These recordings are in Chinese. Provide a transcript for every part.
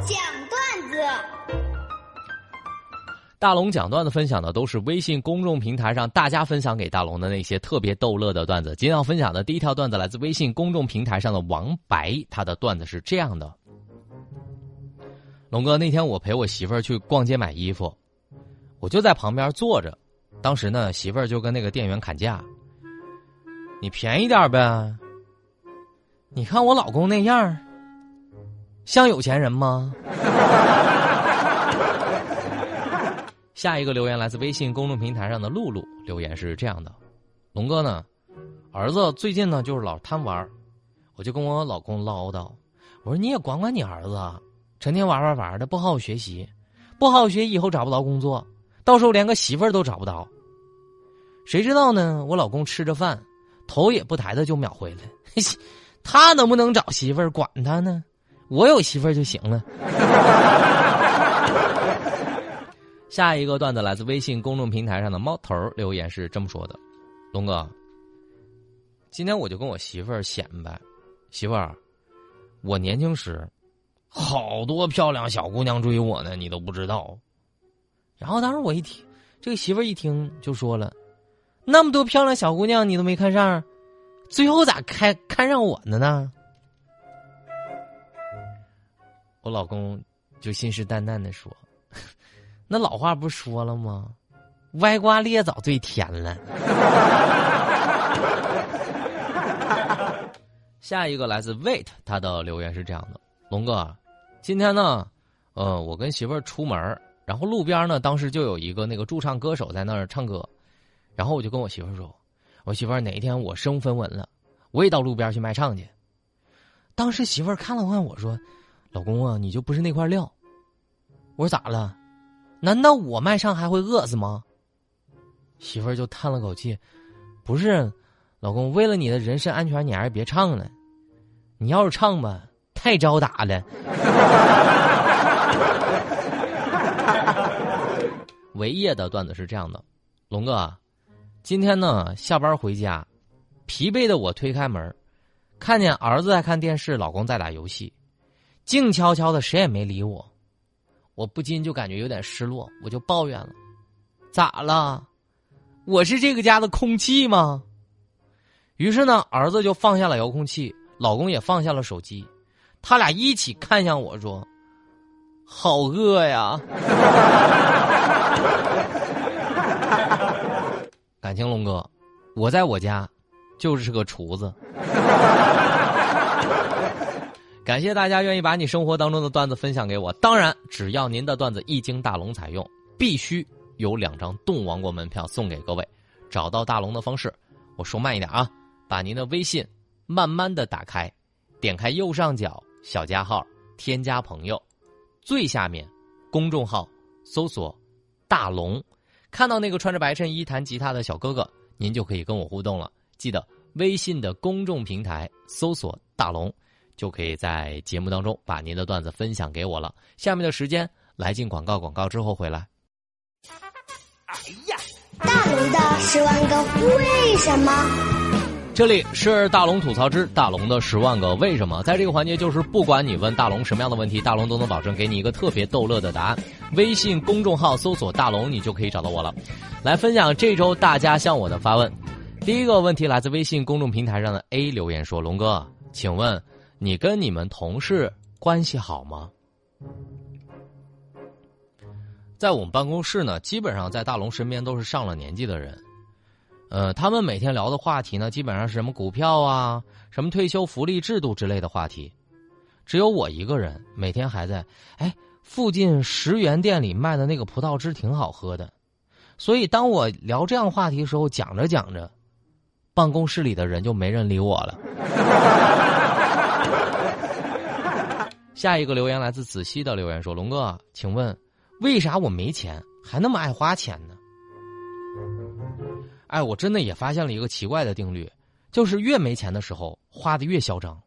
讲段子。大龙讲段子分享的都是微信公众平台上大家分享给大龙的那些特别逗乐的段子。今天要分享的第一条段子来自微信公众平台上的王白，他的段子是这样的：龙哥，那天我陪我媳妇儿去逛街买衣服，我就在旁边坐着，当时呢，媳妇儿就跟那个店员砍价：“你便宜点呗。”你看我老公那样像有钱人吗？下一个留言来自微信公众平台上的露露，留言是这样的：龙哥呢，儿子最近呢就是老贪玩我就跟我老公唠叨，我说你也管管你儿子啊，成天玩玩玩的，不好好学习，不好好学以后找不到工作，到时候连个媳妇儿都找不到。谁知道呢？我老公吃着饭，头也不抬的就秒回来，他能不能找媳妇儿管他呢？我有媳妇儿就行了。下一个段子来自微信公众平台上的猫头留言是这么说的：“龙哥，今天我就跟我媳妇儿显摆，媳妇儿，我年轻时好多漂亮小姑娘追我呢，你都不知道。”然后当时我一听，这个媳妇儿一听就说了：“那么多漂亮小姑娘你都没看上，最后咋看看上我的呢？”我老公就信誓旦旦的说。那老话不说了吗？歪瓜裂枣最甜了。下一个来自 Wait，他的留言是这样的：龙哥，今天呢，呃，我跟媳妇儿出门，然后路边呢，当时就有一个那个驻唱歌手在那儿唱歌，然后我就跟我媳妇儿说：“我媳妇儿哪一天我身无分文了，我也到路边去卖唱去。”当时媳妇儿看了看我说：“老公啊，你就不是那块料。”我说：“咋了？”难道我卖唱还会饿死吗？媳妇儿就叹了口气，不是，老公，为了你的人身安全，你还是别唱了。你要是唱吧，太招打了。维业的段子是这样的：龙哥，今天呢下班回家，疲惫的我推开门，看见儿子在看电视，老公在打游戏，静悄悄的，谁也没理我。我不禁就感觉有点失落，我就抱怨了：“咋了？我是这个家的空气吗？”于是呢，儿子就放下了遥控器，老公也放下了手机，他俩一起看向我说：“好饿呀！”感情龙哥，我在我家就是个厨子。感谢大家愿意把你生活当中的段子分享给我。当然，只要您的段子一经大龙采用，必须有两张动王国门票送给各位。找到大龙的方式，我说慢一点啊，把您的微信慢慢的打开，点开右上角小加号，添加朋友，最下面公众号搜索大龙，看到那个穿着白衬衣弹吉他的小哥哥，您就可以跟我互动了。记得微信的公众平台搜索大龙。就可以在节目当中把您的段子分享给我了。下面的时间来进广告，广告之后回来。哎呀，大龙的十万个为什么？这里是大龙吐槽之大龙的十万个为什么。在这个环节，就是不管你问大龙什么样的问题，大龙都能保证给你一个特别逗乐的答案。微信公众号搜索“大龙”，你就可以找到我了。来分享这周大家向我的发问。第一个问题来自微信公众平台上的 A 留言说：“龙哥，请问。”你跟你们同事关系好吗？在我们办公室呢，基本上在大龙身边都是上了年纪的人，呃，他们每天聊的话题呢，基本上是什么股票啊、什么退休福利制度之类的话题。只有我一个人每天还在，哎，附近十元店里卖的那个葡萄汁挺好喝的。所以当我聊这样话题的时候，讲着讲着，办公室里的人就没人理我了。下一个留言来自子熙的留言说：“龙哥，请问为啥我没钱还那么爱花钱呢？”哎，我真的也发现了一个奇怪的定律，就是越没钱的时候花的越嚣张。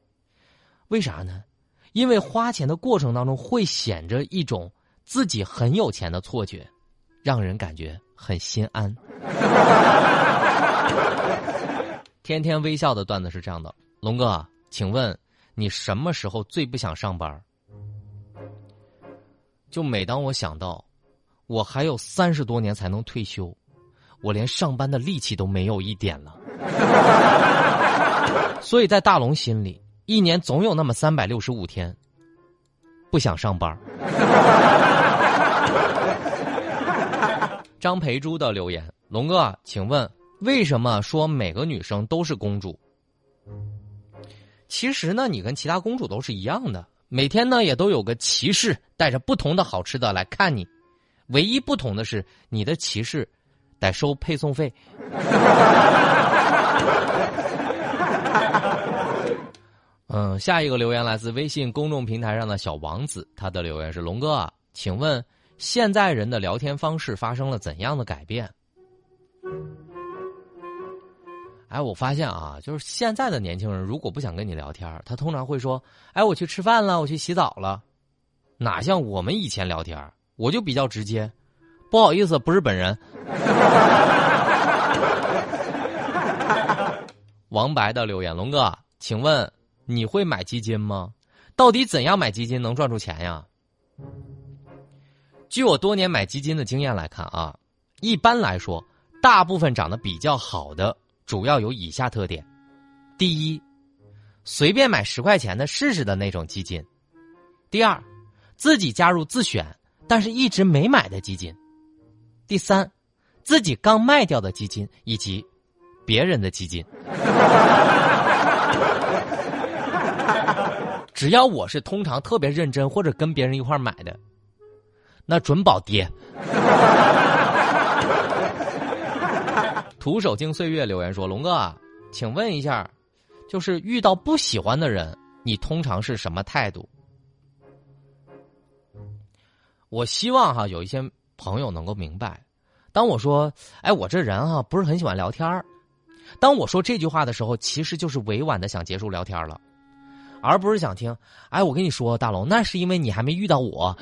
为啥呢？因为花钱的过程当中会显着一种自己很有钱的错觉，让人感觉很心安。天天微笑的段子是这样的：龙哥，请问。你什么时候最不想上班？就每当我想到我还有三十多年才能退休，我连上班的力气都没有一点了。所以在大龙心里，一年总有那么三百六十五天不想上班。张培珠的留言：龙哥，请问为什么说每个女生都是公主？其实呢，你跟其他公主都是一样的。每天呢，也都有个骑士带着不同的好吃的来看你，唯一不同的是，你的骑士得收配送费。嗯，下一个留言来自微信公众平台上的小王子，他的留言是：龙哥啊，请问现在人的聊天方式发生了怎样的改变？哎，我发现啊，就是现在的年轻人，如果不想跟你聊天，他通常会说：“哎，我去吃饭了，我去洗澡了。”哪像我们以前聊天，我就比较直接，不好意思，不是本人。王白的留言：龙哥，请问你会买基金吗？到底怎样买基金能赚出钱呀？据我多年买基金的经验来看啊，一般来说，大部分涨得比较好的。主要有以下特点：第一，随便买十块钱的试试的那种基金；第二，自己加入自选但是一直没买的基金；第三，自己刚卖掉的基金以及别人的基金。只要我是通常特别认真或者跟别人一块买的，那准保跌。徒手经岁月留言说：“龙哥，啊，请问一下，就是遇到不喜欢的人，你通常是什么态度？”我希望哈有一些朋友能够明白，当我说“哎，我这人哈不是很喜欢聊天儿”，当我说这句话的时候，其实就是委婉的想结束聊天了，而不是想听“哎，我跟你说，大龙，那是因为你还没遇到我。”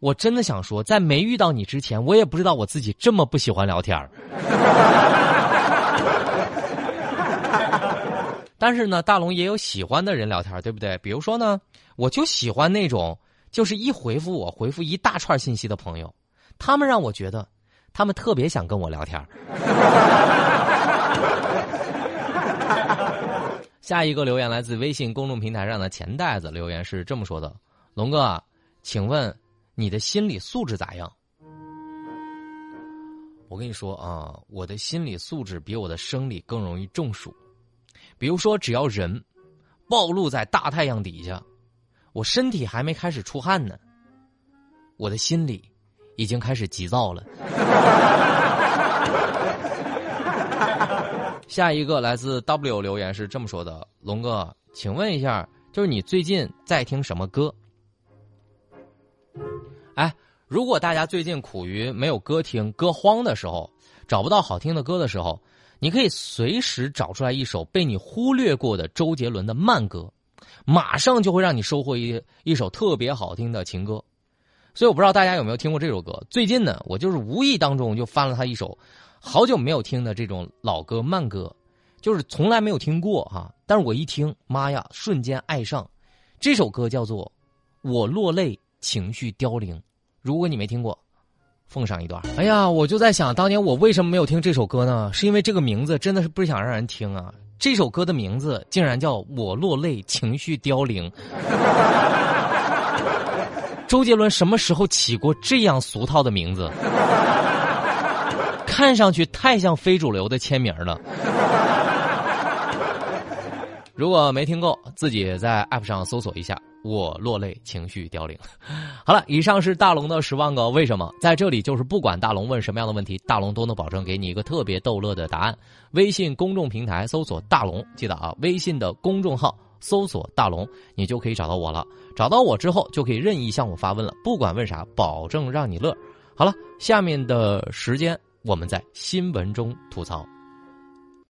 我真的想说，在没遇到你之前，我也不知道我自己这么不喜欢聊天 但是呢，大龙也有喜欢的人聊天，对不对？比如说呢，我就喜欢那种就是一回复我回复一大串信息的朋友，他们让我觉得他们特别想跟我聊天。下一个留言来自微信公众平台上的钱袋子，留言是这么说的：“龙哥，请问。”你的心理素质咋样？我跟你说啊，我的心理素质比我的生理更容易中暑。比如说，只要人暴露在大太阳底下，我身体还没开始出汗呢，我的心里已经开始急躁了。下一个来自 W 留言是这么说的：龙哥，请问一下，就是你最近在听什么歌？哎，如果大家最近苦于没有歌听、歌荒的时候，找不到好听的歌的时候，你可以随时找出来一首被你忽略过的周杰伦的慢歌，马上就会让你收获一一首特别好听的情歌。所以我不知道大家有没有听过这首歌。最近呢，我就是无意当中就翻了他一首好久没有听的这种老歌慢歌，就是从来没有听过哈。但是我一听，妈呀，瞬间爱上。这首歌叫做《我落泪》。情绪凋零，如果你没听过，奉上一段。哎呀，我就在想，当年我为什么没有听这首歌呢？是因为这个名字真的是不想让人听啊！这首歌的名字竟然叫《我落泪，情绪凋零》。周杰伦什么时候起过这样俗套的名字？看上去太像非主流的签名了。如果没听够，自己在 App 上搜索一下。我落泪，情绪凋零。好了，以上是大龙的十万个为什么，在这里就是不管大龙问什么样的问题，大龙都能保证给你一个特别逗乐的答案。微信公众平台搜索大龙，记得啊，微信的公众号搜索大龙，你就可以找到我了。找到我之后，就可以任意向我发问了，不管问啥，保证让你乐。好了，下面的时间我们在新闻中吐槽。